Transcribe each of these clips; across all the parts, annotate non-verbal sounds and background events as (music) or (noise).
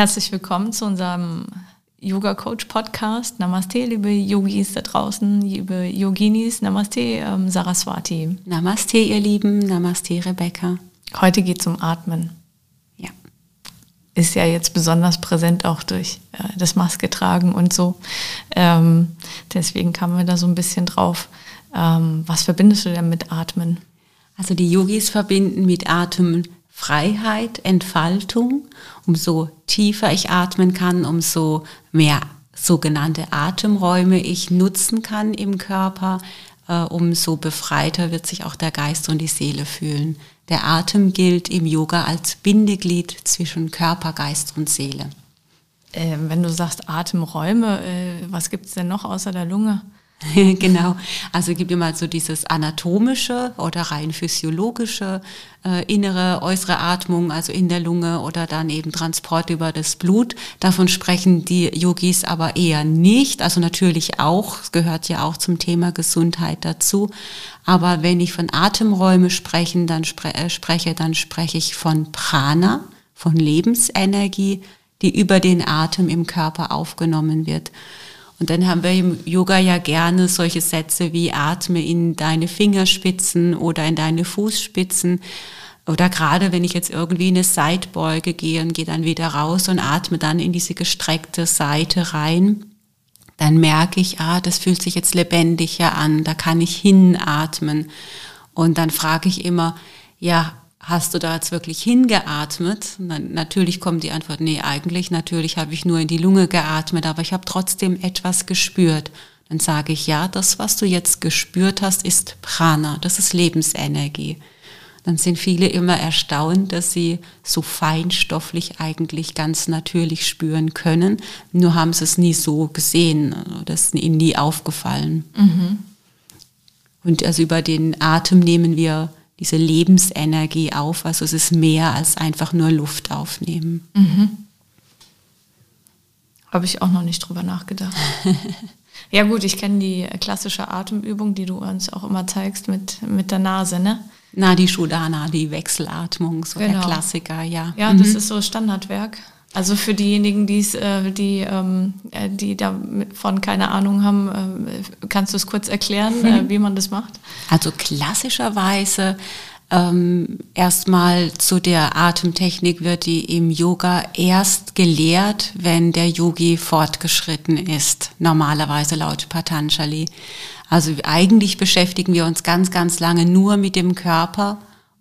Herzlich willkommen zu unserem Yoga Coach Podcast. Namaste, liebe Yogis da draußen, liebe Yoginis. Namaste, ähm, Saraswati. Namaste, ihr Lieben. Namaste, Rebecca. Heute geht es um Atmen. Ja. Ist ja jetzt besonders präsent auch durch äh, das Maske tragen und so. Ähm, deswegen kamen wir da so ein bisschen drauf. Ähm, was verbindest du denn mit Atmen? Also die Yogis verbinden mit Atmen Freiheit, Entfaltung. Umso tiefer ich atmen kann, umso mehr sogenannte Atemräume ich nutzen kann im Körper, äh, umso befreiter wird sich auch der Geist und die Seele fühlen. Der Atem gilt im Yoga als Bindeglied zwischen Körper, Geist und Seele. Äh, wenn du sagst Atemräume, äh, was gibt es denn noch außer der Lunge? (laughs) genau. Also gibt immer so dieses anatomische oder rein physiologische äh, innere, äußere Atmung, also in der Lunge oder dann eben Transport über das Blut. Davon sprechen die Yogis aber eher nicht. Also natürlich auch, es gehört ja auch zum Thema Gesundheit dazu. Aber wenn ich von Atemräume sprechen, dann spre äh, spreche, dann spreche ich von Prana, von Lebensenergie, die über den Atem im Körper aufgenommen wird. Und dann haben wir im Yoga ja gerne solche Sätze wie atme in deine Fingerspitzen oder in deine Fußspitzen. Oder gerade wenn ich jetzt irgendwie in eine Seitbeuge gehe und gehe dann wieder raus und atme dann in diese gestreckte Seite rein, dann merke ich, ah, das fühlt sich jetzt lebendiger an, da kann ich hinatmen. Und dann frage ich immer, ja, hast du da jetzt wirklich hingeatmet? Dann, natürlich kommt die Antwort, nee, eigentlich, natürlich habe ich nur in die Lunge geatmet, aber ich habe trotzdem etwas gespürt. Dann sage ich, ja, das, was du jetzt gespürt hast, ist Prana, das ist Lebensenergie. Dann sind viele immer erstaunt, dass sie so feinstofflich eigentlich ganz natürlich spüren können. Nur haben sie es nie so gesehen, das ist ihnen nie aufgefallen. Mhm. Und also über den Atem nehmen wir diese Lebensenergie auf. Also es ist mehr als einfach nur Luft aufnehmen. Mhm. Habe ich auch noch nicht drüber nachgedacht. (laughs) ja gut, ich kenne die klassische Atemübung, die du uns auch immer zeigst mit, mit der Nase, ne? Na, die Shudana, die Wechselatmung, so genau. der Klassiker, ja. Ja, mhm. das ist so Standardwerk. Also für diejenigen, die's, äh, die, ähm, äh, die davon keine Ahnung haben, äh, kannst du es kurz erklären, äh, (laughs) wie man das macht? Also klassischerweise ähm, erstmal zu der Atemtechnik wird die im Yoga erst gelehrt, wenn der Yogi fortgeschritten ist, normalerweise laut Patanjali. Also eigentlich beschäftigen wir uns ganz, ganz lange nur mit dem Körper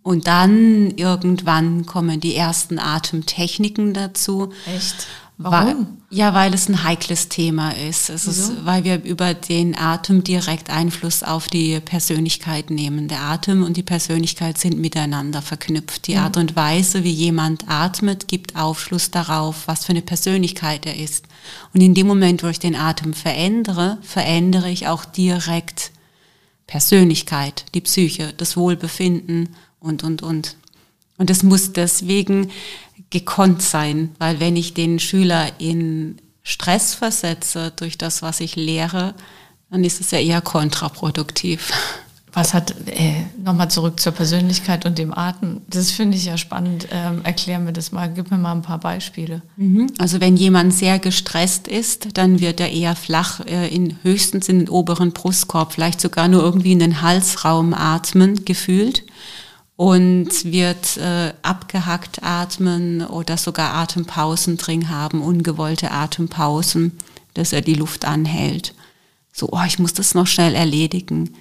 und dann irgendwann kommen die ersten Atemtechniken dazu. Echt? Warum? Weil, ja, weil es ein heikles Thema ist. Es Wieso? ist, weil wir über den Atem direkt Einfluss auf die Persönlichkeit nehmen. Der Atem und die Persönlichkeit sind miteinander verknüpft. Die ja. Art und Weise, wie jemand atmet, gibt Aufschluss darauf, was für eine Persönlichkeit er ist. Und in dem Moment, wo ich den Atem verändere, verändere ich auch direkt Persönlichkeit, die Psyche, das Wohlbefinden und, und, und. Und es muss deswegen gekonnt sein, weil wenn ich den Schüler in Stress versetze durch das, was ich lehre, dann ist es ja eher kontraproduktiv. Was hat, äh, nochmal zurück zur Persönlichkeit und dem Atem, das finde ich ja spannend. Ähm, erklär mir das mal, gib mir mal ein paar Beispiele. Mhm. Also wenn jemand sehr gestresst ist, dann wird er eher flach, äh, in, höchstens in den oberen Brustkorb, vielleicht sogar nur irgendwie in den Halsraum atmen, gefühlt und wird äh, abgehackt atmen oder sogar Atempausen drin haben, ungewollte Atempausen, dass er die Luft anhält. So, oh, ich muss das noch schnell erledigen.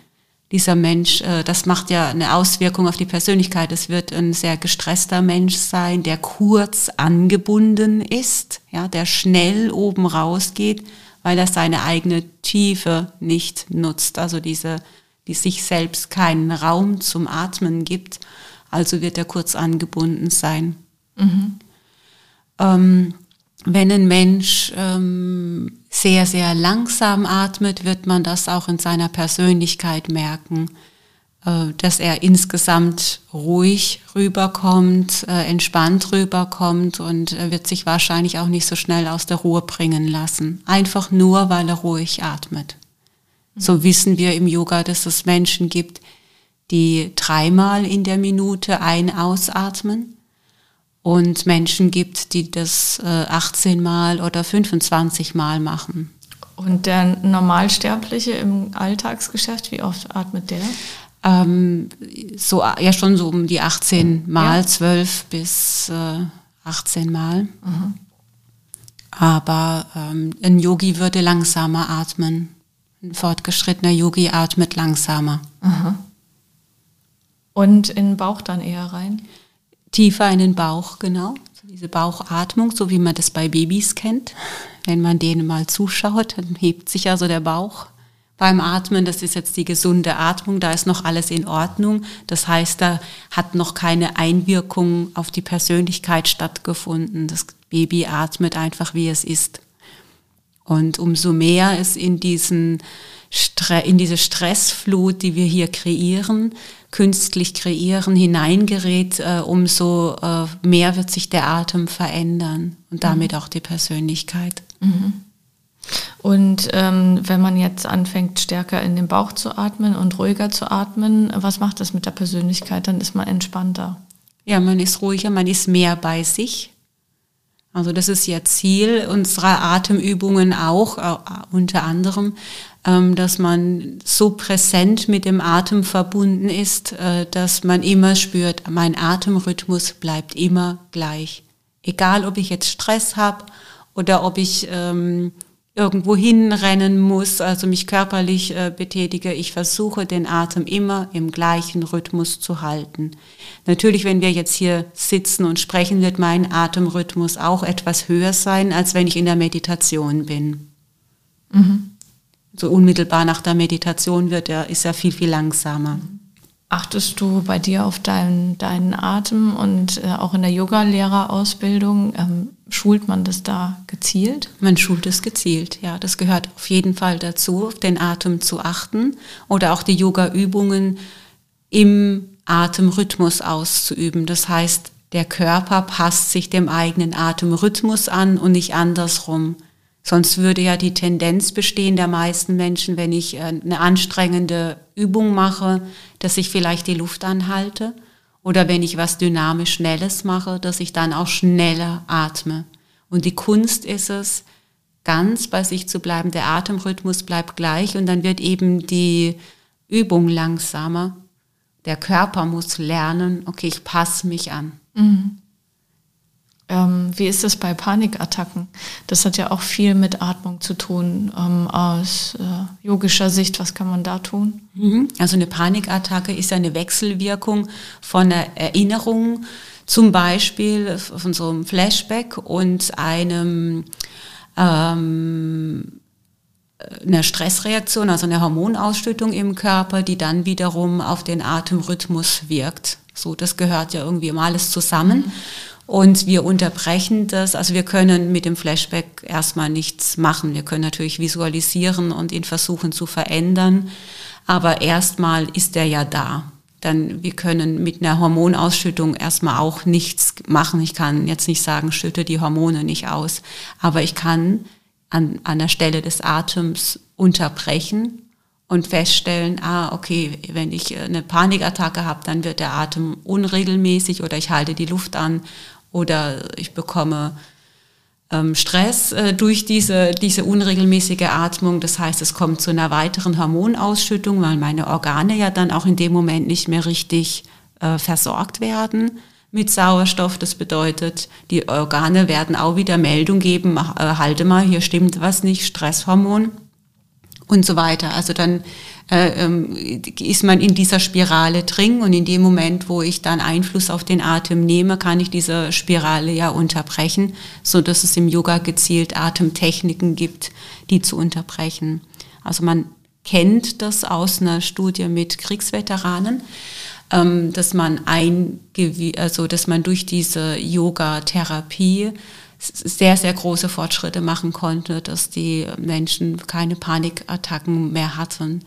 dieser Mensch, äh, das macht ja eine Auswirkung auf die Persönlichkeit. Es wird ein sehr gestresster Mensch sein, der kurz angebunden ist, ja, der schnell oben rausgeht, weil er seine eigene Tiefe nicht nutzt. Also diese, die sich selbst keinen Raum zum Atmen gibt. Also wird er kurz angebunden sein. Mhm. Ähm, wenn ein Mensch ähm, sehr, sehr langsam atmet, wird man das auch in seiner Persönlichkeit merken, äh, dass er insgesamt ruhig rüberkommt, äh, entspannt rüberkommt und er wird sich wahrscheinlich auch nicht so schnell aus der Ruhe bringen lassen. Einfach nur, weil er ruhig atmet. So wissen wir im Yoga, dass es Menschen gibt, die dreimal in der Minute ein- ausatmen und Menschen gibt, die das äh, 18 Mal oder 25 Mal machen. Und der Normalsterbliche im Alltagsgeschäft, wie oft atmet der? Ähm, so ja schon so um die 18 Mal, ja. 12 bis äh, 18 Mal. Mhm. Aber ähm, ein Yogi würde langsamer atmen. Ein fortgeschrittener Yogi atmet langsamer. Mhm. Und in den Bauch dann eher rein? tiefer in den Bauch, genau. Diese Bauchatmung, so wie man das bei Babys kennt. Wenn man denen mal zuschaut, dann hebt sich also der Bauch beim Atmen. Das ist jetzt die gesunde Atmung, da ist noch alles in Ordnung. Das heißt, da hat noch keine Einwirkung auf die Persönlichkeit stattgefunden. Das Baby atmet einfach, wie es ist. Und umso mehr es in diesen in diese Stressflut, die wir hier kreieren, künstlich kreieren, hineingerät, äh, umso äh, mehr wird sich der Atem verändern und damit mhm. auch die Persönlichkeit. Mhm. Und ähm, wenn man jetzt anfängt, stärker in den Bauch zu atmen und ruhiger zu atmen, was macht das mit der Persönlichkeit? Dann ist man entspannter. Ja, man ist ruhiger, man ist mehr bei sich. Also das ist ja Ziel unserer Atemübungen auch, äh, unter anderem, ähm, dass man so präsent mit dem Atem verbunden ist, äh, dass man immer spürt, mein Atemrhythmus bleibt immer gleich. Egal, ob ich jetzt Stress habe oder ob ich ähm, irgendwo hinrennen muss, also mich körperlich äh, betätige. Ich versuche den Atem immer im gleichen Rhythmus zu halten. Natürlich, wenn wir jetzt hier sitzen und sprechen, wird mein Atemrhythmus auch etwas höher sein, als wenn ich in der Meditation bin. Mhm so unmittelbar nach der Meditation wird, er ist ja viel, viel langsamer. Achtest du bei dir auf deinen, deinen Atem und äh, auch in der Yoga-Lehrerausbildung, ähm, schult man das da gezielt? Man schult es gezielt, ja. Das gehört auf jeden Fall dazu, auf den Atem zu achten oder auch die Yoga-Übungen im Atemrhythmus auszuüben. Das heißt, der Körper passt sich dem eigenen Atemrhythmus an und nicht andersrum. Sonst würde ja die Tendenz bestehen der meisten Menschen, wenn ich äh, eine anstrengende Übung mache, dass ich vielleicht die Luft anhalte oder wenn ich was dynamisch Schnelles mache, dass ich dann auch schneller atme. Und die Kunst ist es, ganz bei sich zu bleiben. Der Atemrhythmus bleibt gleich und dann wird eben die Übung langsamer. Der Körper muss lernen, okay, ich passe mich an. Mhm. Ähm, wie ist das bei Panikattacken? Das hat ja auch viel mit Atmung zu tun. Ähm, aus äh, yogischer Sicht, was kann man da tun? Mhm. Also eine Panikattacke ist eine Wechselwirkung von einer Erinnerung, zum Beispiel von so einem Flashback und einem ähm, einer Stressreaktion, also einer Hormonausschüttung im Körper, die dann wiederum auf den Atemrhythmus wirkt. So, das gehört ja irgendwie immer alles zusammen. Mhm. Und wir unterbrechen das, also wir können mit dem Flashback erstmal nichts machen. Wir können natürlich visualisieren und ihn versuchen zu verändern, aber erstmal ist er ja da. Dann, wir können mit einer Hormonausschüttung erstmal auch nichts machen. Ich kann jetzt nicht sagen, schütte die Hormone nicht aus, aber ich kann an, an der Stelle des Atems unterbrechen und feststellen, ah, okay, wenn ich eine Panikattacke habe, dann wird der Atem unregelmäßig oder ich halte die Luft an oder ich bekomme ähm, Stress äh, durch diese, diese unregelmäßige Atmung. Das heißt, es kommt zu einer weiteren Hormonausschüttung, weil meine Organe ja dann auch in dem Moment nicht mehr richtig äh, versorgt werden mit Sauerstoff. Das bedeutet, die Organe werden auch wieder Meldung geben, äh, halte mal, hier stimmt was nicht, Stresshormon. und so weiter. Also dann ist man in dieser Spirale drin und in dem Moment, wo ich dann Einfluss auf den Atem nehme, kann ich diese Spirale ja unterbrechen, so dass es im Yoga gezielt Atemtechniken gibt, die zu unterbrechen. Also man kennt das aus einer Studie mit Kriegsveteranen, ähm, dass man ein, also dass man durch diese Yoga-Therapie sehr, sehr große Fortschritte machen konnte, dass die Menschen keine Panikattacken mehr hatten.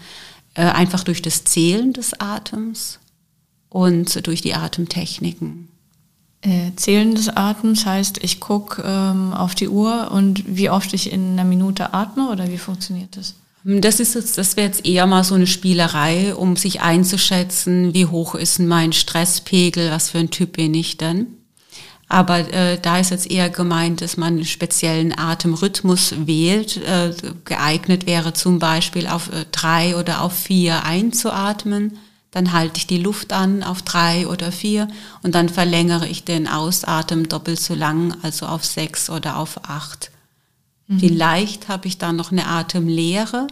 Äh, einfach durch das Zählen des Atems und durch die Atemtechniken. Äh, Zählen des Atems heißt, ich gucke ähm, auf die Uhr und wie oft ich in einer Minute atme oder wie funktioniert das? Das ist jetzt, das wäre jetzt eher mal so eine Spielerei, um sich einzuschätzen, wie hoch ist mein Stresspegel, was für ein Typ bin ich denn. Aber äh, da ist jetzt eher gemeint, dass man einen speziellen Atemrhythmus wählt. Äh, geeignet wäre zum Beispiel auf äh, drei oder auf vier einzuatmen. Dann halte ich die Luft an auf drei oder vier und dann verlängere ich den Ausatmen doppelt so lang, also auf sechs oder auf acht. Mhm. Vielleicht habe ich dann noch eine Atemlehre,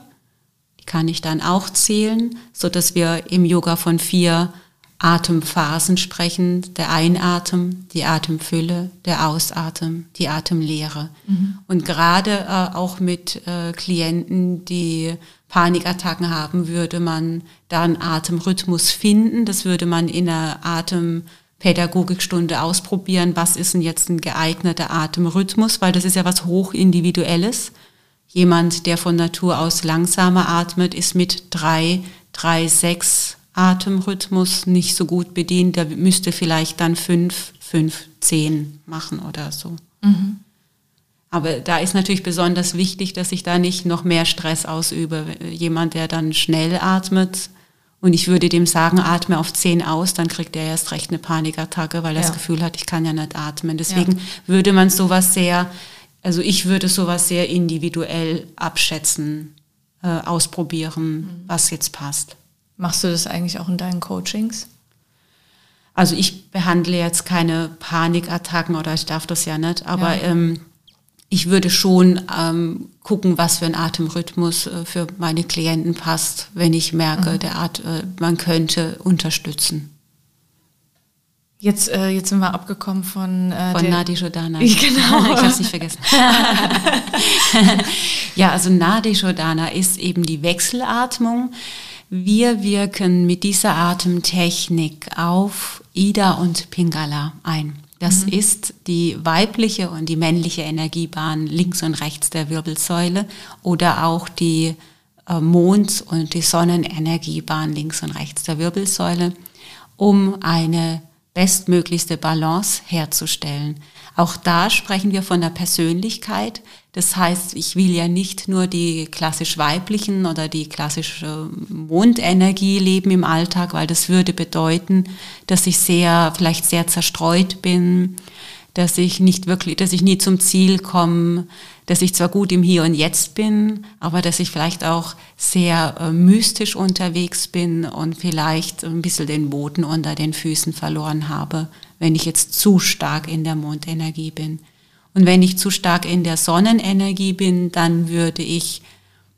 die kann ich dann auch zählen, so dass wir im Yoga von vier Atemphasen sprechen, der Einatem, die Atemfülle, der Ausatem, die Atemlehre. Mhm. Und gerade äh, auch mit äh, Klienten, die Panikattacken haben, würde man da einen Atemrhythmus finden. Das würde man in einer Atempädagogikstunde ausprobieren. Was ist denn jetzt ein geeigneter Atemrhythmus? Weil das ist ja was hochindividuelles. Jemand, der von Natur aus langsamer atmet, ist mit drei, drei, sechs Atemrhythmus nicht so gut bedient, der müsste vielleicht dann fünf, fünf, zehn machen oder so. Mhm. Aber da ist natürlich besonders wichtig, dass ich da nicht noch mehr Stress ausübe. Jemand, der dann schnell atmet und ich würde dem sagen, atme auf zehn aus, dann kriegt er erst recht eine Panikattacke, weil er ja. das Gefühl hat, ich kann ja nicht atmen. Deswegen ja. würde man sowas sehr, also ich würde sowas sehr individuell abschätzen, äh, ausprobieren, mhm. was jetzt passt. Machst du das eigentlich auch in deinen Coachings? Also ich behandle jetzt keine Panikattacken oder ich darf das ja nicht, aber ja. ähm, ich würde schon ähm, gucken, was für ein Atemrhythmus äh, für meine Klienten passt, wenn ich merke, mhm. der Art, äh, man könnte unterstützen. Jetzt, äh, jetzt sind wir abgekommen von, äh, von Nadi Jordana. (laughs) Genau. (laughs) ich habe es nicht vergessen. (laughs) ja, also Nadi Jordana ist eben die Wechselatmung. Wir wirken mit dieser Atemtechnik auf Ida und Pingala ein. Das mhm. ist die weibliche und die männliche Energiebahn links und rechts der Wirbelsäule oder auch die äh, Mond- und die Sonnenenergiebahn links und rechts der Wirbelsäule, um eine bestmöglichste Balance herzustellen. Auch da sprechen wir von der Persönlichkeit. Das heißt, ich will ja nicht nur die klassisch weiblichen oder die klassische Mondenergie leben im Alltag, weil das würde bedeuten, dass ich sehr, vielleicht sehr zerstreut bin, dass ich nicht wirklich, dass ich nie zum Ziel komme, dass ich zwar gut im Hier und Jetzt bin, aber dass ich vielleicht auch sehr äh, mystisch unterwegs bin und vielleicht ein bisschen den Boden unter den Füßen verloren habe, wenn ich jetzt zu stark in der Mondenergie bin. Und wenn ich zu stark in der Sonnenenergie bin, dann würde ich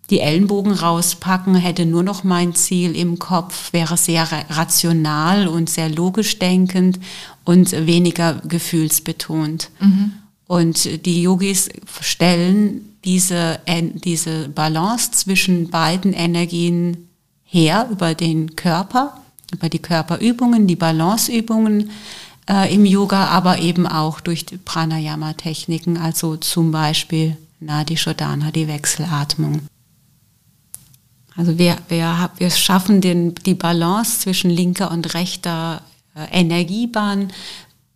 die Ellenbogen rauspacken, hätte nur noch mein Ziel im Kopf, wäre sehr rational und sehr logisch denkend und weniger gefühlsbetont. Mhm. Und die Yogis stellen diese, diese Balance zwischen beiden Energien her über den Körper, über die Körperübungen, die Balanceübungen äh, im Yoga, aber eben auch durch Pranayama-Techniken, also zum Beispiel Nadi Shodhana, die Wechselatmung. Also wir, wir, wir schaffen den, die Balance zwischen linker und rechter äh, Energiebahn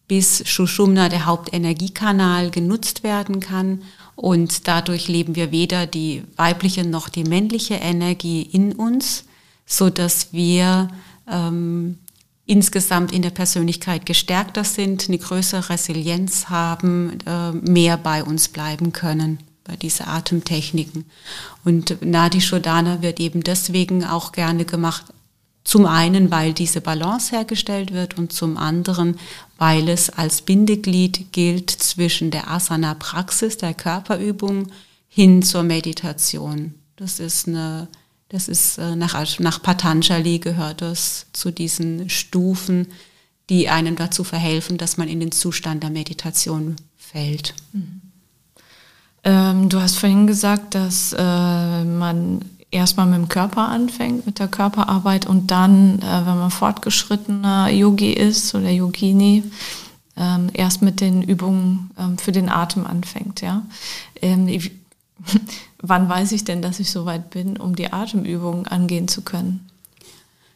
bis Shushumna, der Hauptenergiekanal, genutzt werden kann. Und dadurch leben wir weder die weibliche noch die männliche Energie in uns, so dass wir ähm, insgesamt in der Persönlichkeit gestärkter sind, eine größere Resilienz haben, äh, mehr bei uns bleiben können bei diesen Atemtechniken. Und Nadi Shodana wird eben deswegen auch gerne gemacht, zum einen, weil diese Balance hergestellt wird und zum anderen, weil es als Bindeglied gilt zwischen der Asana-Praxis, der Körperübung, hin zur Meditation. Das ist eine, das ist äh, nach, nach Patanjali gehört das zu diesen Stufen, die einem dazu verhelfen, dass man in den Zustand der Meditation fällt. Mhm. Ähm, du hast vorhin gesagt, dass äh, man erstmal mit dem Körper anfängt, mit der Körperarbeit und dann, äh, wenn man fortgeschrittener Yogi ist oder Yogini, ähm, erst mit den Übungen ähm, für den Atem anfängt. Ja? Ähm, ich, (laughs) wann weiß ich denn, dass ich soweit bin, um die Atemübungen angehen zu können?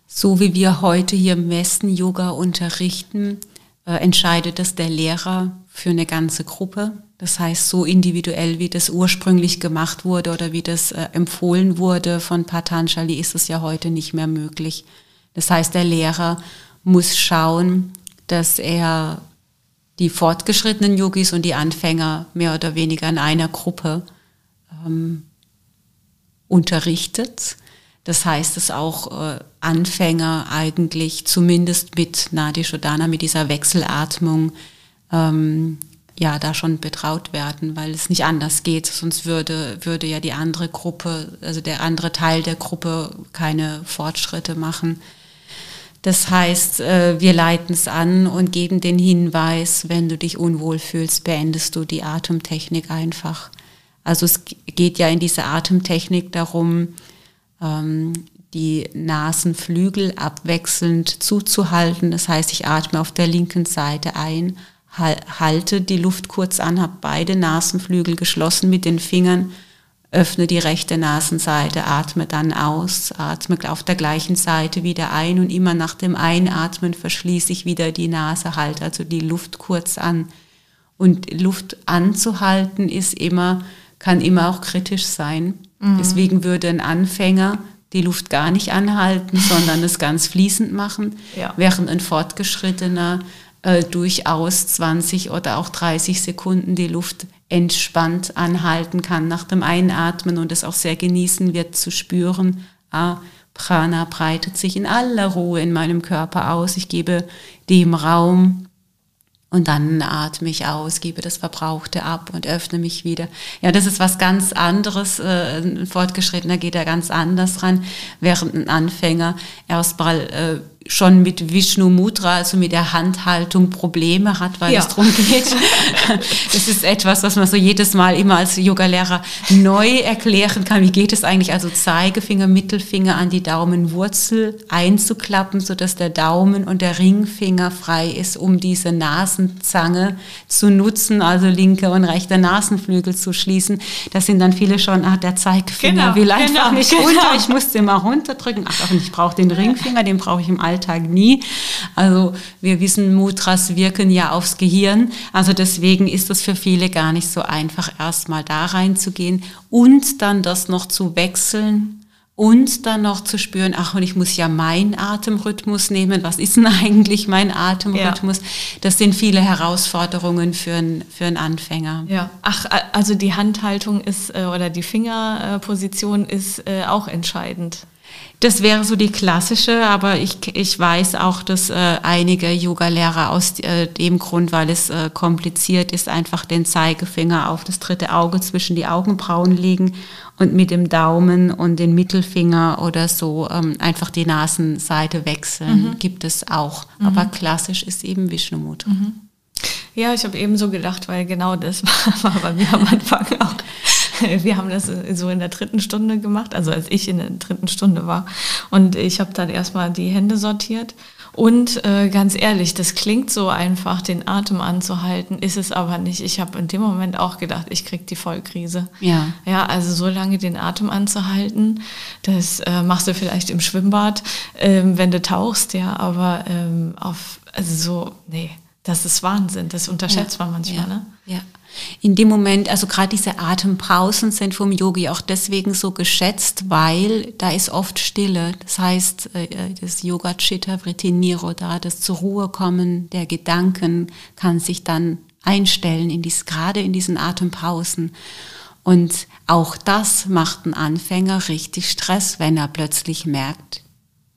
So wie wir heute hier im Westen Yoga unterrichten, äh, entscheidet das der Lehrer für eine ganze Gruppe. Das heißt, so individuell, wie das ursprünglich gemacht wurde oder wie das äh, empfohlen wurde von Patanjali, ist es ja heute nicht mehr möglich. Das heißt, der Lehrer muss schauen, dass er die fortgeschrittenen Yogis und die Anfänger mehr oder weniger in einer Gruppe ähm, unterrichtet. Das heißt, dass auch äh, Anfänger eigentlich zumindest mit Nadi Shodana, mit dieser Wechselatmung, ähm, ja da schon betraut werden, weil es nicht anders geht. Sonst würde, würde ja die andere Gruppe, also der andere Teil der Gruppe keine Fortschritte machen. Das heißt, äh, wir leiten es an und geben den Hinweis, wenn du dich unwohl fühlst, beendest du die Atemtechnik einfach. Also es geht ja in dieser Atemtechnik darum, ähm, die Nasenflügel abwechselnd zuzuhalten. Das heißt, ich atme auf der linken Seite ein, halte die Luft kurz an, habe beide Nasenflügel geschlossen mit den Fingern, öffne die rechte Nasenseite, atme dann aus, atme auf der gleichen Seite wieder ein und immer nach dem Einatmen verschließe ich wieder die Nase, halte also die Luft kurz an. Und Luft anzuhalten ist immer, kann immer auch kritisch sein. Mhm. Deswegen würde ein Anfänger die Luft gar nicht anhalten, (laughs) sondern es ganz fließend machen, ja. während ein Fortgeschrittener äh, durchaus 20 oder auch 30 Sekunden die Luft entspannt anhalten kann nach dem Einatmen und es auch sehr genießen wird zu spüren, ah, Prana breitet sich in aller Ruhe in meinem Körper aus. Ich gebe dem Raum, und dann atme ich aus, gebe das Verbrauchte ab und öffne mich wieder. Ja, das ist was ganz anderes. Äh, ein Fortgeschrittener geht da ganz anders ran, während ein Anfänger erstmal äh, schon mit Vishnu Mudra, also mit der Handhaltung Probleme hat, weil ja. es darum geht. (laughs) Das ist etwas, was man so jedes Mal immer als Yogalehrer neu erklären kann. Wie geht es eigentlich? Also Zeigefinger, Mittelfinger an die Daumenwurzel einzuklappen, sodass der Daumen und der Ringfinger frei ist, um diese Nasenzange zu nutzen, also linke und rechte Nasenflügel zu schließen. Da sind dann viele schon, ach, der Zeigefinger genau, will einfach genau, nicht runter, genau. ich muss den mal runterdrücken. Ach, ich brauche den Ringfinger, den brauche ich im Alltag nie. Also wir wissen, Mudras wirken ja aufs Gehirn. Also deswegen ist es für viele gar nicht so einfach, erstmal da reinzugehen und dann das noch zu wechseln und dann noch zu spüren, ach, und ich muss ja meinen Atemrhythmus nehmen. Was ist denn (laughs) eigentlich mein Atemrhythmus? Ja. Das sind viele Herausforderungen für, ein, für einen Anfänger. Ja, ach, also die Handhaltung ist äh, oder die Fingerposition ist äh, auch entscheidend. Das wäre so die klassische, aber ich, ich weiß auch, dass äh, einige Yoga-Lehrer aus äh, dem Grund, weil es äh, kompliziert ist, einfach den Zeigefinger auf das dritte Auge zwischen die Augenbrauen legen und mit dem Daumen und den Mittelfinger oder so ähm, einfach die Nasenseite wechseln. Mhm. Gibt es auch. Mhm. Aber klassisch ist eben Vishnu Mudra. Mhm. Ja, ich habe eben so gedacht, weil genau das war, (laughs) war bei mir am Anfang auch. (laughs) wir haben das so in der dritten Stunde gemacht, also als ich in der dritten Stunde war. Und ich habe dann erstmal die Hände sortiert. Und äh, ganz ehrlich, das klingt so einfach, den Atem anzuhalten, ist es aber nicht. Ich habe in dem Moment auch gedacht, ich krieg die Vollkrise. Ja. Ja, also so lange den Atem anzuhalten, das äh, machst du vielleicht im Schwimmbad, ähm, wenn du tauchst, ja, aber ähm, auf, also so, nee, das ist Wahnsinn, das unterschätzt ja. man manchmal, ja. ne? Ja in dem Moment, also gerade diese Atempausen sind vom Yogi auch deswegen so geschätzt, weil da ist oft Stille. Das heißt, äh, äh, das Yoga Chitta Vritti Nirodha, das zur Ruhe kommen der Gedanken kann sich dann einstellen, in dies, gerade in diesen Atempausen. Und auch das macht einen Anfänger richtig Stress, wenn er plötzlich merkt,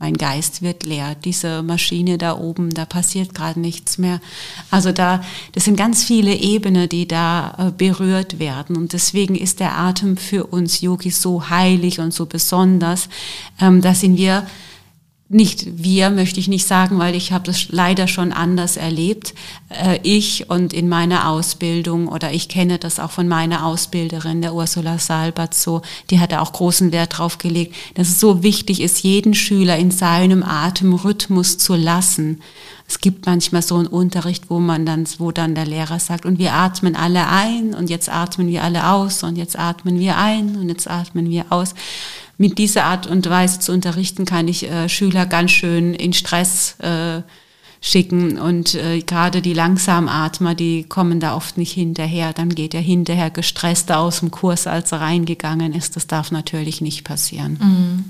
mein Geist wird leer. Diese Maschine da oben, da passiert gerade nichts mehr. Also da, das sind ganz viele Ebenen, die da äh, berührt werden. Und deswegen ist der Atem für uns Yogis so heilig und so besonders. Ähm, da sind wir nicht wir, möchte ich nicht sagen, weil ich habe das leider schon anders erlebt. Äh, ich und in meiner Ausbildung oder ich kenne das auch von meiner Ausbilderin, der Ursula Salbert, so, die hat da auch großen Wert drauf gelegt, dass es so wichtig ist, jeden Schüler in seinem Atemrhythmus zu lassen. Es gibt manchmal so einen Unterricht, wo man dann, wo dann der Lehrer sagt, und wir atmen alle ein und jetzt atmen wir alle aus und jetzt atmen wir ein und jetzt atmen wir aus mit dieser Art und Weise zu unterrichten, kann ich äh, Schüler ganz schön in Stress äh, schicken. Und äh, gerade die Langsamatmer, die kommen da oft nicht hinterher. Dann geht er hinterher gestresster aus dem Kurs, als er reingegangen ist. Das darf natürlich nicht passieren. Mhm.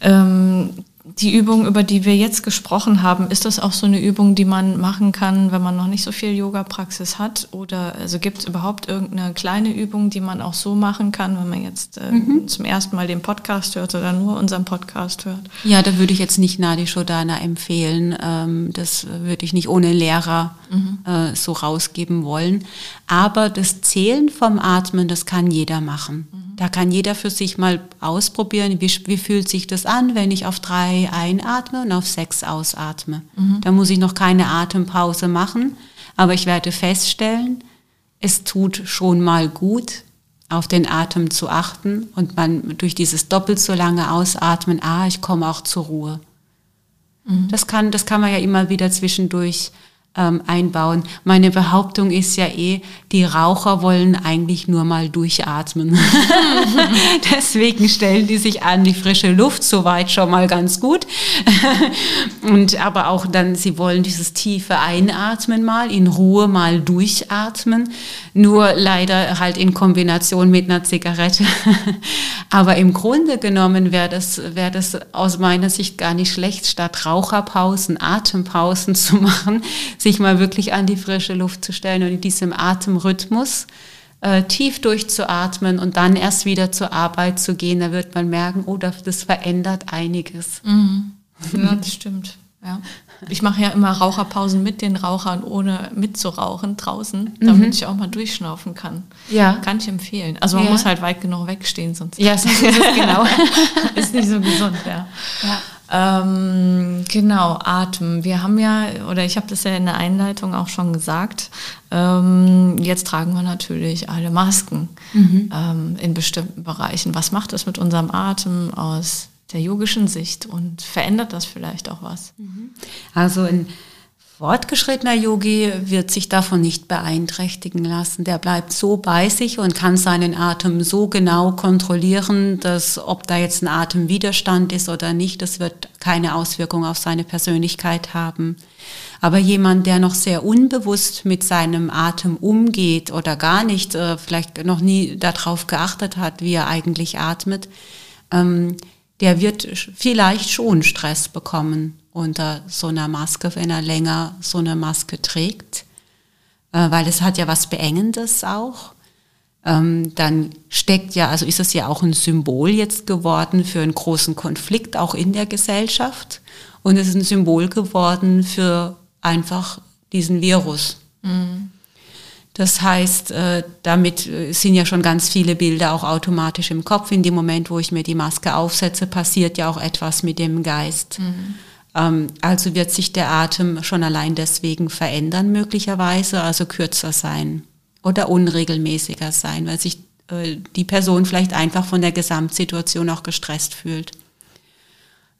Ähm, die Übung, über die wir jetzt gesprochen haben, ist das auch so eine Übung, die man machen kann, wenn man noch nicht so viel Yoga-Praxis hat? Oder also gibt es überhaupt irgendeine kleine Übung, die man auch so machen kann, wenn man jetzt äh, mhm. zum ersten Mal den Podcast hört oder nur unseren Podcast hört? Ja, da würde ich jetzt nicht Nadi Shodana empfehlen. Ähm, das würde ich nicht ohne Lehrer mhm. äh, so rausgeben wollen. Aber das Zählen vom Atmen, das kann jeder machen. Mhm. Da kann jeder für sich mal ausprobieren, wie, wie, fühlt sich das an, wenn ich auf drei einatme und auf sechs ausatme. Mhm. Da muss ich noch keine Atempause machen, aber ich werde feststellen, es tut schon mal gut, auf den Atem zu achten und man durch dieses doppelt so lange Ausatmen, ah, ich komme auch zur Ruhe. Mhm. Das, kann, das kann man ja immer wieder zwischendurch ähm, einbauen. Meine Behauptung ist ja eh, die Raucher wollen eigentlich nur mal durchatmen. (laughs) Deswegen stellen die sich an die frische Luft, soweit schon mal ganz gut. (laughs) Und aber auch dann, sie wollen dieses tiefe Einatmen mal, in Ruhe mal durchatmen. Nur leider halt in Kombination mit einer Zigarette. (laughs) aber im Grunde genommen wäre das, wäre das aus meiner Sicht gar nicht schlecht, statt Raucherpausen, Atempausen zu machen, sich mal wirklich an die frische Luft zu stellen und in diesem Atemrhythmus äh, tief durchzuatmen und dann erst wieder zur Arbeit zu gehen, da wird man merken, oh, das verändert einiges. Mhm. Ja, das stimmt. Ja. Ich mache ja immer Raucherpausen mit den Rauchern, ohne mitzurauchen draußen, damit mhm. ich auch mal durchschnaufen kann. Ja. Kann ich empfehlen. Also man ja. muss halt weit genug wegstehen, sonst ja, sonst ist es genau. (laughs) ist nicht so gesund, ja. ja. Ähm, genau, Atem. Wir haben ja, oder ich habe das ja in der Einleitung auch schon gesagt, ähm, jetzt tragen wir natürlich alle Masken mhm. ähm, in bestimmten Bereichen. Was macht das mit unserem Atem aus der yogischen Sicht und verändert das vielleicht auch was? Mhm. Also in fortgeschrittener Yogi wird sich davon nicht beeinträchtigen lassen. Der bleibt so bei sich und kann seinen Atem so genau kontrollieren, dass ob da jetzt ein Atemwiderstand ist oder nicht, das wird keine Auswirkung auf seine Persönlichkeit haben. Aber jemand, der noch sehr unbewusst mit seinem Atem umgeht oder gar nicht, äh, vielleicht noch nie darauf geachtet hat, wie er eigentlich atmet, ähm, der wird vielleicht schon Stress bekommen unter so einer Maske, wenn er länger so eine Maske trägt, äh, weil es hat ja was Beengendes auch. Ähm, dann steckt ja, also ist es ja auch ein Symbol jetzt geworden für einen großen Konflikt auch in der Gesellschaft und es ist ein Symbol geworden für einfach diesen Virus. Mhm. Das heißt, äh, damit äh, sind ja schon ganz viele Bilder auch automatisch im Kopf. In dem Moment, wo ich mir die Maske aufsetze, passiert ja auch etwas mit dem Geist. Mhm. Ähm, also wird sich der Atem schon allein deswegen verändern möglicherweise, also kürzer sein oder unregelmäßiger sein, weil sich äh, die Person vielleicht einfach von der Gesamtsituation auch gestresst fühlt.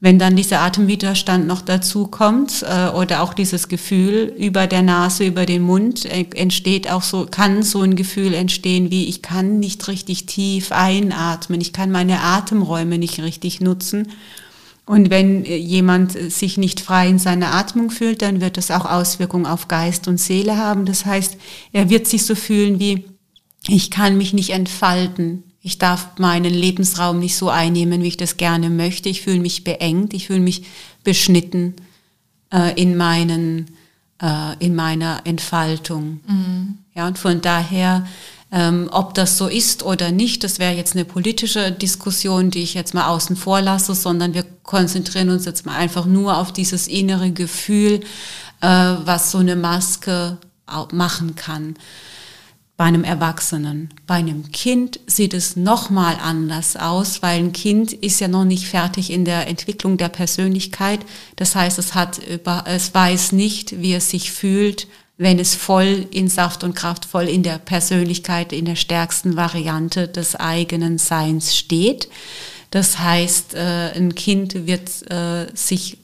Wenn dann dieser Atemwiderstand noch dazu kommt äh, oder auch dieses Gefühl über der Nase, über den Mund, äh, entsteht auch so, kann so ein Gefühl entstehen wie, ich kann nicht richtig tief einatmen, ich kann meine Atemräume nicht richtig nutzen und wenn äh, jemand sich nicht frei in seiner Atmung fühlt, dann wird das auch Auswirkungen auf Geist und Seele haben. Das heißt, er wird sich so fühlen wie, ich kann mich nicht entfalten. Ich darf meinen Lebensraum nicht so einnehmen, wie ich das gerne möchte. Ich fühle mich beengt, ich fühle mich beschnitten äh, in, meinen, äh, in meiner Entfaltung. Mhm. Ja, und von daher Ähm, ob das so ist oder nicht, das wäre jetzt eine politische Diskussion, die ich jetzt mal außen vor lasse, sondern wir konzentrieren uns jetzt mal einfach nur auf dieses innere Gefühl, äh, was so eine Maske machen kann bei einem Erwachsenen. Bei einem Kind sieht es nochmal anders aus, weil ein Kind ist ja noch nicht fertig in der Entwicklung der Persönlichkeit. Das heißt, es hat es weiß nicht, wie es sich fühlt, wenn es voll in Saft und Kraft voll in der Persönlichkeit, in der stärksten Variante des eigenen Seins steht. Das heißt, äh, ein Kind wird äh, sich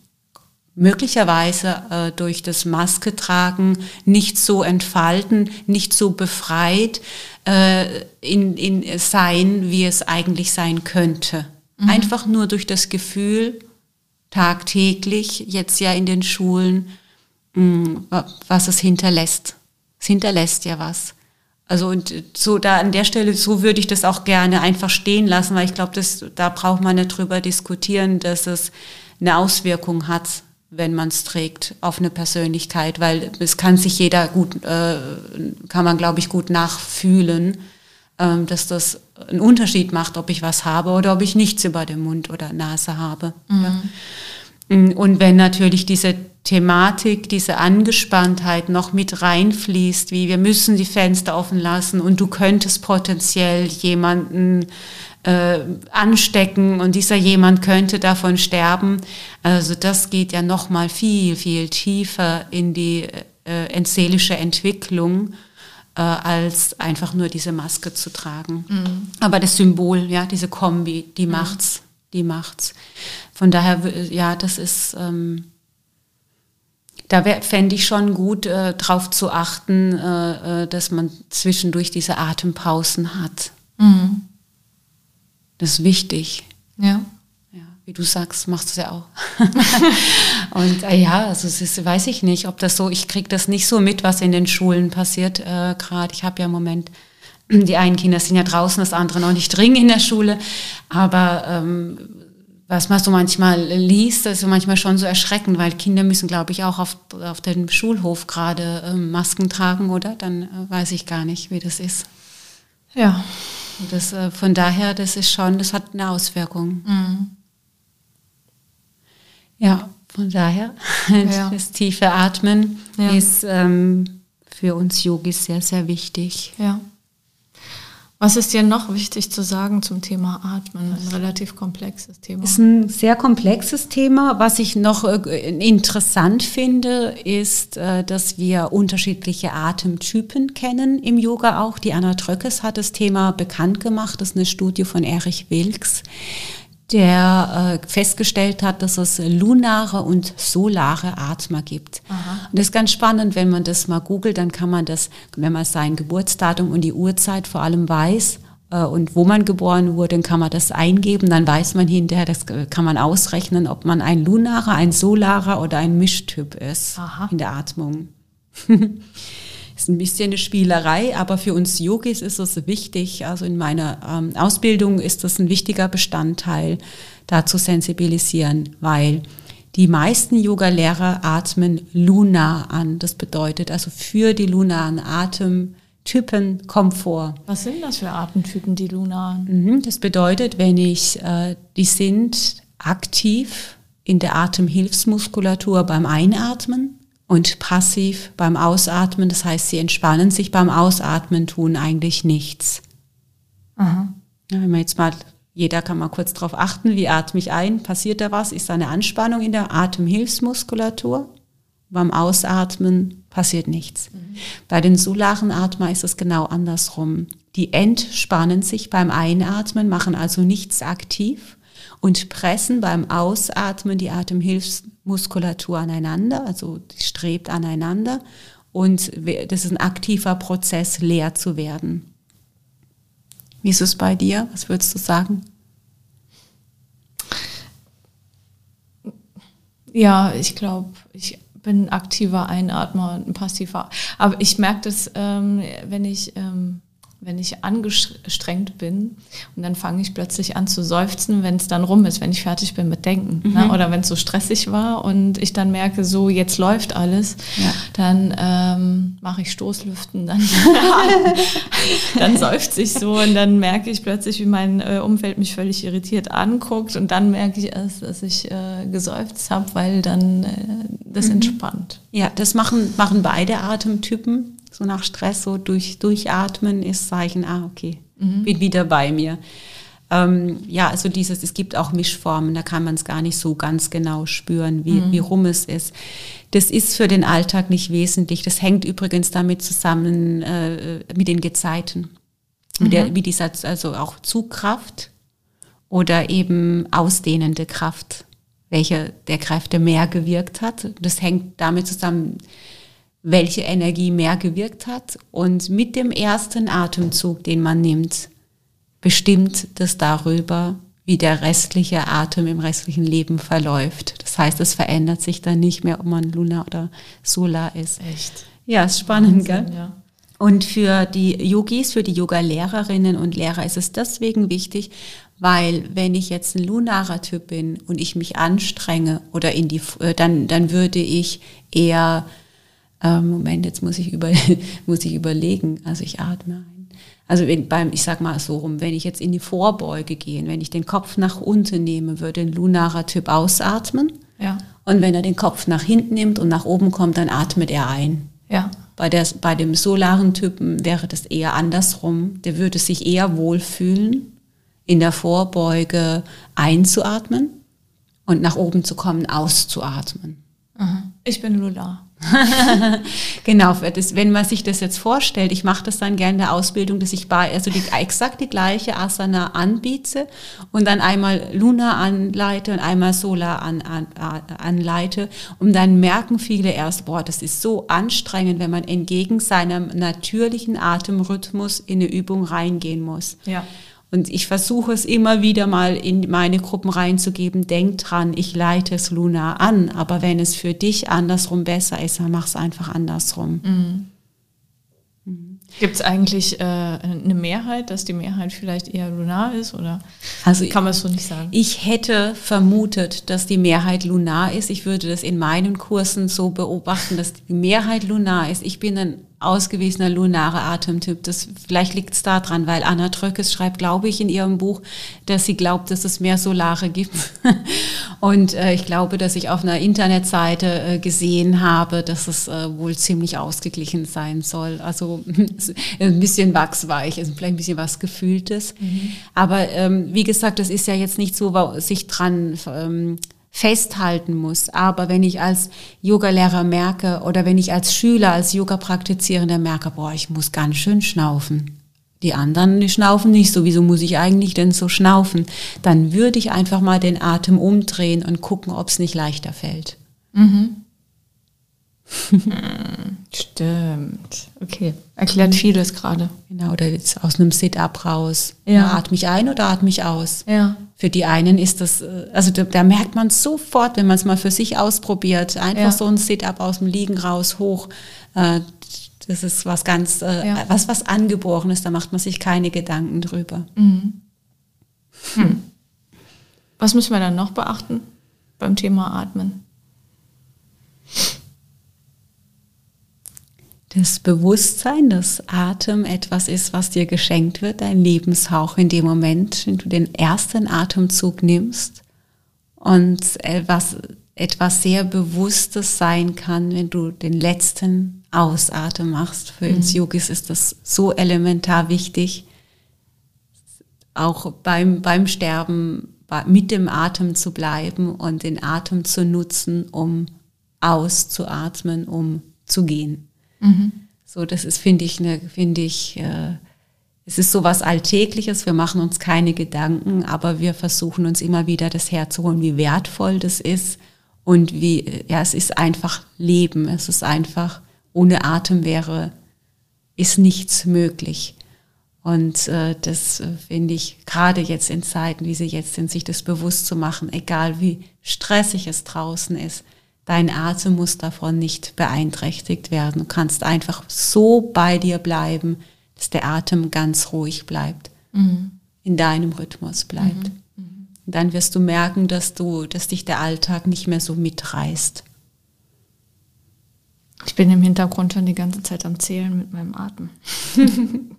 möglicherweise äh, durch das Maske tragen nicht so entfalten, nicht so befreit in, in sein, wie es eigentlich sein könnte. Mhm. Einfach nur durch das Gefühl, tagtäglich, jetzt ja in den Schulen, was es hinterlässt. Es hinterlässt ja was. Also und so da an der Stelle, so würde ich das auch gerne einfach stehen lassen, weil ich glaube, da braucht man nicht drüber diskutieren, dass es eine Auswirkung hat, wenn man es trägt auf eine Persönlichkeit, weil es kann sich jeder gut, äh, kann man glaube ich gut nachfühlen, ähm, dass das einen Unterschied macht, ob ich was habe oder ob ich nichts über den Mund oder Nase habe. Mhm. Ja. Mm, und wenn natürlich diese Thematik, diese Angespanntheit noch mit reinfließt, wie wir müssen die Fenster offen lassen und du könntest potenziell jemanden äh, anstecken und dieser jemand könnte davon sterben. Also das geht ja noch mal viel, viel tiefer in die äh, seelische Entwicklung äh, als einfach nur diese Maske zu tragen. Mhm. Aber das Symbol, ja, diese Kombi, die macht's die macht's. Von daher, ja, das ist, ähm, da fände ich schon gut, äh, darauf zu achten, äh, äh, dass man zwischendurch diese Atempausen hat. Mhm. Das ist wichtig. Ja. ja wie du sagst, machst du es ja auch. (laughs) Und äh, ja, also es ist, weiß ich nicht, ob das so, ich kriege das nicht so mit, was in den Schulen passiert äh, gerade. Ich habe ja im Moment die einen Kinder sind ja draußen, das andere noch nicht dringend in der Schule. Aber ähm, was man so manchmal liest, das ist manchmal schon so erschreckend, weil Kinder müssen, glaube ich, auch auf, auf dem Schulhof gerade ähm, Masken tragen, oder? Dann äh, weiß ich gar nicht, wie das ist. Ja. Das, äh, von daher, das ist schon, das hat eine Auswirkung. Mhm. Ja, von daher, (laughs) ja. das tiefe Atmen ja. ist ähm, für uns Yogis sehr, sehr wichtig. Ja. Was ist dir noch wichtig zu sagen zum Thema Atmen? Ein relativ komplexes Thema. Ist ein sehr komplexes Thema. Was ich noch äh, interessant finde, ist, äh, dass wir unterschiedliche Atemtypen kennen im Yoga auch. Die Anna Tröckes hat das Thema bekannt gemacht. Das ist eine Studie von Erich Wilks der äh, festgestellt hat, dass es lunare und solare Atmer gibt. Aha. Und das ist ganz spannend, wenn man das mal googelt, dann kann man das, wenn man sein Geburtsdatum und die Uhrzeit vor allem weiß äh, und wo man geboren wurde, dann kann man das eingeben, dann weiß man hinterher, das kann man ausrechnen, ob man ein lunarer, ein solarer oder ein Mischtyp ist Aha. in der Atmung. (laughs) ist ein bisschen eine Spielerei, aber für uns Yogis ist es wichtig. Also in meiner ähm, Ausbildung ist das ein wichtiger Bestandteil, da zu sensibilisieren, weil die meisten Yoga-Lehrer atmen lunar an. Das bedeutet also für die lunaren Atemtypen Komfort. Was sind das für Atemtypen, die lunaren? Mhm, das bedeutet, wenn ich, äh, die sind aktiv in der Atemhilfsmuskulatur beim Einatmen und passiv beim Ausatmen. Das heißt, sie entspannen sich beim Ausatmen, tun eigentlich nichts. Aha. Wenn man jetzt mal, jeder kann mal kurz darauf achten, wie atme ich ein, passiert da was? Ist da eine Anspannung in der Atemhilfsmuskulatur? Beim Ausatmen passiert nichts. Mhm. Bei den solaren Atmer ist es genau andersrum. Die entspannen sich beim Einatmen, machen also nichts aktiv und pressen beim Ausatmen die Atemhilfsmuskulatur aneinander, also die strebt aneinander und das ist ein aktiver Prozess, leer zu werden. Wie ist es bei dir? Was würdest du sagen? Ja, ich glaube, ich bin ein aktiver Einatmer und ein passiver. Aber ich merke das, ähm, wenn ich ähm, wenn ich angestrengt bin und dann fange ich plötzlich an zu seufzen, wenn es dann rum ist, wenn ich fertig bin mit Denken. Ne? Mhm. Ne? Oder wenn es so stressig war und ich dann merke, so jetzt läuft alles, ja. dann ähm, mache ich Stoßlüften, dann, (laughs) dann seufze ich so und dann merke ich plötzlich, wie mein äh, Umfeld mich völlig irritiert anguckt und dann merke ich erst, dass ich äh, geseufzt habe, weil dann äh, das mhm. entspannt. Ja, das machen, machen beide Atemtypen so nach Stress, so durch, durchatmen ist Zeichen, ah, okay, mhm. bin wieder bei mir. Ähm, ja, also dieses, es gibt auch Mischformen, da kann man es gar nicht so ganz genau spüren, wie, mhm. wie rum es ist. Das ist für den Alltag nicht wesentlich. Das hängt übrigens damit zusammen äh, mit den Gezeiten. Mhm. Mit der, wie dieser, also auch Zugkraft oder eben ausdehnende Kraft, welche der Kräfte mehr gewirkt hat. Das hängt damit zusammen, welche Energie mehr gewirkt hat. Und mit dem ersten Atemzug, den man nimmt, bestimmt das darüber, wie der restliche Atem im restlichen Leben verläuft. Das heißt, es verändert sich dann nicht mehr, ob man Luna oder Solar ist. Echt? Ja, ist spannend, Wahnsinn, gell? Ja. Und für die Yogis, für die Yoga-Lehrerinnen und Lehrer ist es deswegen wichtig, weil wenn ich jetzt ein lunarer Typ bin und ich mich anstrenge oder in die, äh, dann, dann würde ich eher ähm, Moment, jetzt muss ich, über, (laughs) muss ich überlegen. Also ich atme ein. Also wenn, beim, ich sag mal so rum, wenn ich jetzt in die Vorbeuge gehe, wenn ich den Kopf nach unten nehme, würde ein lunarer Typ ausatmen. Ja. Und wenn er den Kopf nach hinten nimmt und nach oben kommt, dann atmet er ein. Ja. Bei, der, bei dem solaren Typen wäre das eher andersrum. Der würde sich eher wohlfühlen, in der Vorbeuge einzuatmen und nach oben zu kommen, auszuatmen. Ich bin Lula. (laughs) genau, das, wenn man sich das jetzt vorstellt, ich mache das dann gerne in der Ausbildung, dass ich bei, also die, exakt die gleiche Asana anbiete und dann einmal Luna anleite und einmal Solar an, an, anleite und dann merken viele erst, boah, das ist so anstrengend, wenn man entgegen seinem natürlichen Atemrhythmus in eine Übung reingehen muss. Ja. Und ich versuche es immer wieder mal in meine Gruppen reinzugeben. Denk dran, ich leite es Luna an. Aber wenn es für dich andersrum besser ist, dann mach es einfach andersrum. Mhm. Gibt es eigentlich äh, eine Mehrheit, dass die Mehrheit vielleicht eher lunar ist oder also kann man es so nicht sagen? Ich hätte vermutet, dass die Mehrheit lunar ist. Ich würde das in meinen Kursen so beobachten, dass die Mehrheit lunar ist. Ich bin ein ausgewiesener lunare Atemtyp. Das, vielleicht liegt es daran, weil Anna Tröckes schreibt, glaube ich, in ihrem Buch, dass sie glaubt, dass es mehr Solare gibt. (laughs) Und äh, ich glaube, dass ich auf einer Internetseite äh, gesehen habe, dass es äh, wohl ziemlich ausgeglichen sein soll. Also (laughs) ein bisschen wachsweich, also vielleicht ein bisschen was Gefühltes. Mhm. Aber ähm, wie gesagt, das ist ja jetzt nicht so, sich dran ähm, festhalten muss. Aber wenn ich als Yogalehrer merke oder wenn ich als Schüler, als Yoga-Praktizierender merke, boah, ich muss ganz schön schnaufen. Die anderen, schnaufen nicht, so wieso muss ich eigentlich denn so schnaufen? Dann würde ich einfach mal den Atem umdrehen und gucken, ob es nicht leichter fällt. Mhm. (laughs) Stimmt. Okay. Erklärt vieles gerade. Genau, oder jetzt aus einem Sit-up raus. Ja. Atme ich ein oder atme ich aus? Ja. Für die einen ist das, äh, also da, da merkt man sofort, wenn man es mal für sich ausprobiert, einfach ja. so ein Sit-up aus dem Liegen raus, hoch. Äh, das ist was ganz, äh, ja. was, was angeborenes, da macht man sich keine Gedanken drüber. Mhm. Hm. Was müssen wir dann noch beachten beim Thema Atmen? Das Bewusstsein, dass Atem etwas ist, was dir geschenkt wird, dein Lebenshauch in dem Moment, wenn du den ersten Atemzug nimmst und was etwas sehr Bewusstes sein kann, wenn du den letzten Ausatem machst. Für mhm. uns Yogis ist das so elementar wichtig, auch beim, beim Sterben mit dem Atem zu bleiben und den Atem zu nutzen, um auszuatmen, um zu gehen. Mhm. So, das ist, finde ich, ne, finde ich, äh, es ist so was Alltägliches. Wir machen uns keine Gedanken, aber wir versuchen uns immer wieder das herzuholen, wie wertvoll das ist und wie, ja, es ist einfach Leben. Es ist einfach, ohne Atem wäre, ist nichts möglich. Und äh, das äh, finde ich gerade jetzt in Zeiten, wie sie jetzt sind, sich das bewusst zu machen, egal wie stressig es draußen ist, Dein Atem muss davon nicht beeinträchtigt werden. Du kannst einfach so bei dir bleiben, dass der Atem ganz ruhig bleibt, mhm. in deinem Rhythmus bleibt. Mhm. Dann wirst du merken, dass du, dass dich der Alltag nicht mehr so mitreißt. Ich bin im Hintergrund schon die ganze Zeit am Zählen mit meinem Atem. (laughs)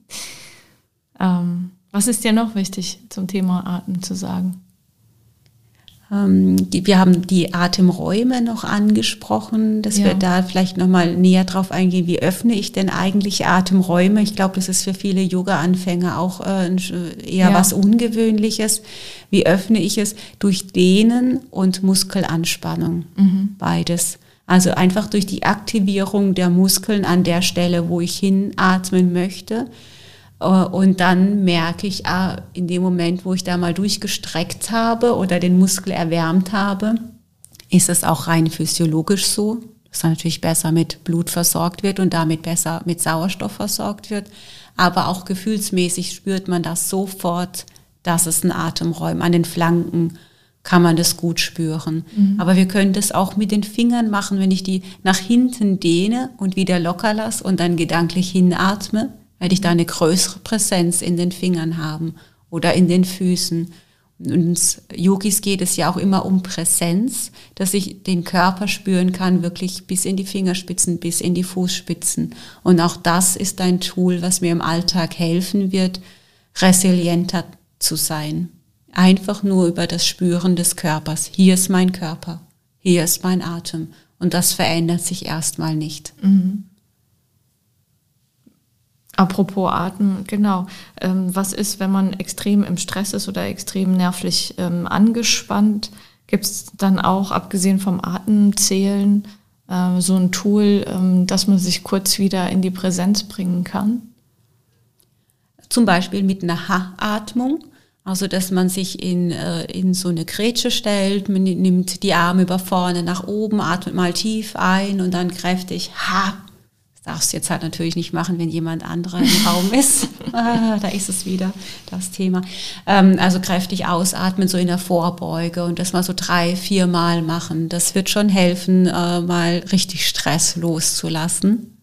ähm, was ist dir noch wichtig zum Thema Atem zu sagen? Ähm, wir haben die Atemräume noch angesprochen, dass ja. wir da vielleicht nochmal näher drauf eingehen, wie öffne ich denn eigentlich Atemräume? Ich glaube, das ist für viele Yoga-Anfänger auch äh, eher ja. was Ungewöhnliches. Wie öffne ich es? Durch Dehnen und Muskelanspannung, mhm. beides. Also einfach durch die Aktivierung der Muskeln an der Stelle, wo ich hinatmen möchte und dann merke ich, ah, in dem Moment, wo ich da mal durchgestreckt habe oder den Muskel erwärmt habe, ist es auch rein physiologisch so, dass er natürlich besser mit Blut versorgt wird und damit besser mit Sauerstoff versorgt wird. Aber auch gefühlsmäßig spürt man das sofort, dass es ein Atemräum an den Flanken kann man das gut spüren. Mhm. Aber wir können das auch mit den Fingern machen, wenn ich die nach hinten dehne und wieder locker lasse und dann gedanklich hinatme werde ich da eine größere Präsenz in den Fingern haben oder in den Füßen. Und uns Yogis geht es ja auch immer um Präsenz, dass ich den Körper spüren kann, wirklich bis in die Fingerspitzen, bis in die Fußspitzen. Und auch das ist ein Tool, was mir im Alltag helfen wird, resilienter zu sein. Einfach nur über das Spüren des Körpers. Hier ist mein Körper, hier ist mein Atem. Und das verändert sich erstmal nicht. Mhm. Apropos Atmen, genau. Ähm, was ist, wenn man extrem im Stress ist oder extrem nervlich ähm, angespannt? Gibt es dann auch, abgesehen vom Atemzählen, äh, so ein Tool, ähm, dass man sich kurz wieder in die Präsenz bringen kann? Zum Beispiel mit einer Ha-Atmung. Also, dass man sich in, äh, in so eine Grätsche stellt, man nimmt die Arme über vorne nach oben, atmet mal tief ein und dann kräftig Ha darfst du jetzt halt natürlich nicht machen, wenn jemand anderer im (laughs) Raum ist. (laughs) ah, da ist es wieder, das Thema. Ähm, also kräftig ausatmen, so in der Vorbeuge und das mal so drei, vier Mal machen. Das wird schon helfen, äh, mal richtig Stress loszulassen,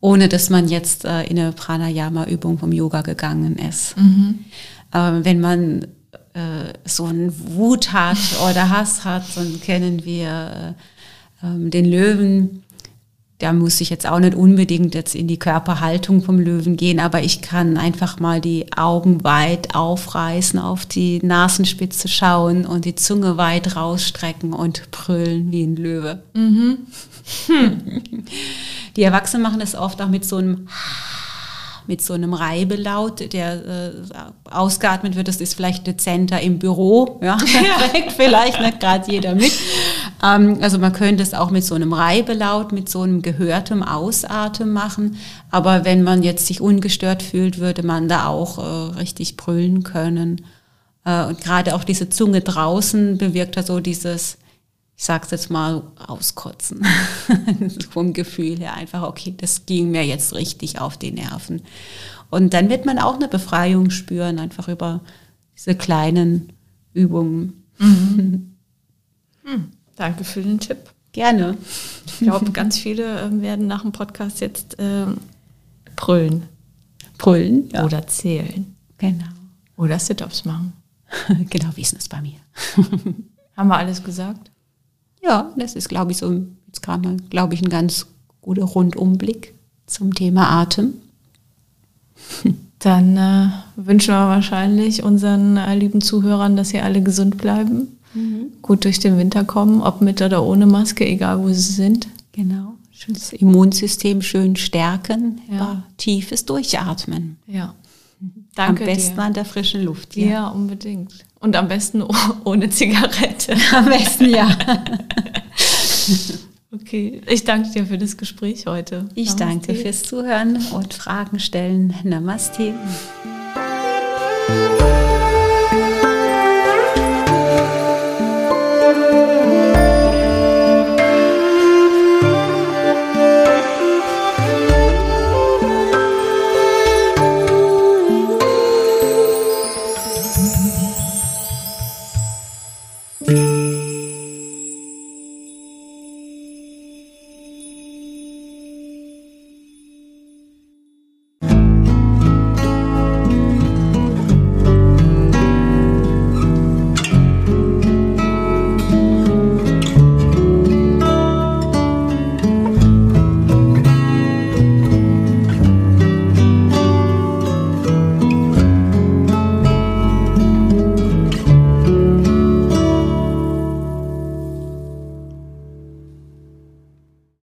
ohne dass man jetzt äh, in eine Pranayama-Übung vom Yoga gegangen ist. Mhm. Ähm, wenn man äh, so einen Wut hat oder Hass hat, dann kennen wir äh, ähm, den Löwen da muss ich jetzt auch nicht unbedingt jetzt in die Körperhaltung vom Löwen gehen, aber ich kann einfach mal die Augen weit aufreißen, auf die Nasenspitze schauen und die Zunge weit rausstrecken und brüllen wie ein Löwe. Mhm. Hm. Die Erwachsenen machen das oft auch mit so einem mit so einem Reibelaut, der äh, ausgeatmet wird. Das ist vielleicht dezenter im Büro, ja, (laughs) kriegt (laughs) vielleicht nicht gerade jeder mit. Ähm, also man könnte es auch mit so einem Reibelaut, mit so einem gehörtem Ausatmen machen. Aber wenn man jetzt sich ungestört fühlt, würde man da auch äh, richtig brüllen können. Äh, und gerade auch diese Zunge draußen bewirkt ja so dieses ich sag's jetzt mal, auskotzen. (laughs) Vom Gefühl her einfach, okay, das ging mir jetzt richtig auf die Nerven. Und dann wird man auch eine Befreiung spüren, einfach über diese kleinen Übungen. Mhm. (laughs) Hm, danke für den Tipp. Gerne. Ich glaube, ganz viele äh, werden nach dem Podcast jetzt äh, brüllen. Brüllen? Ja. Oder zählen. Genau. Oder Sit-Ups machen. (laughs) genau, wie ist das bei mir? (laughs) Haben wir alles gesagt? Ja, das ist, glaube ich, so jetzt gerade glaube ich, ein ganz guter Rundumblick zum Thema Atem. (laughs) Dann äh, wünschen wir wahrscheinlich unseren äh, lieben Zuhörern, dass sie alle gesund bleiben, mhm. gut durch den Winter kommen, ob mit oder ohne Maske, egal wo sie sind. Genau. Das Immunsystem schön stärken, ja. tiefes Durchatmen. Ja. Danke Am besten dir. an der frischen Luft. Ja. ja, unbedingt. Und am besten (laughs) ohne Zigarette. (laughs) Am besten, ja. (laughs) okay, ich danke dir für das Gespräch heute. Ich Namaste. danke fürs Zuhören und Fragen stellen. Namaste.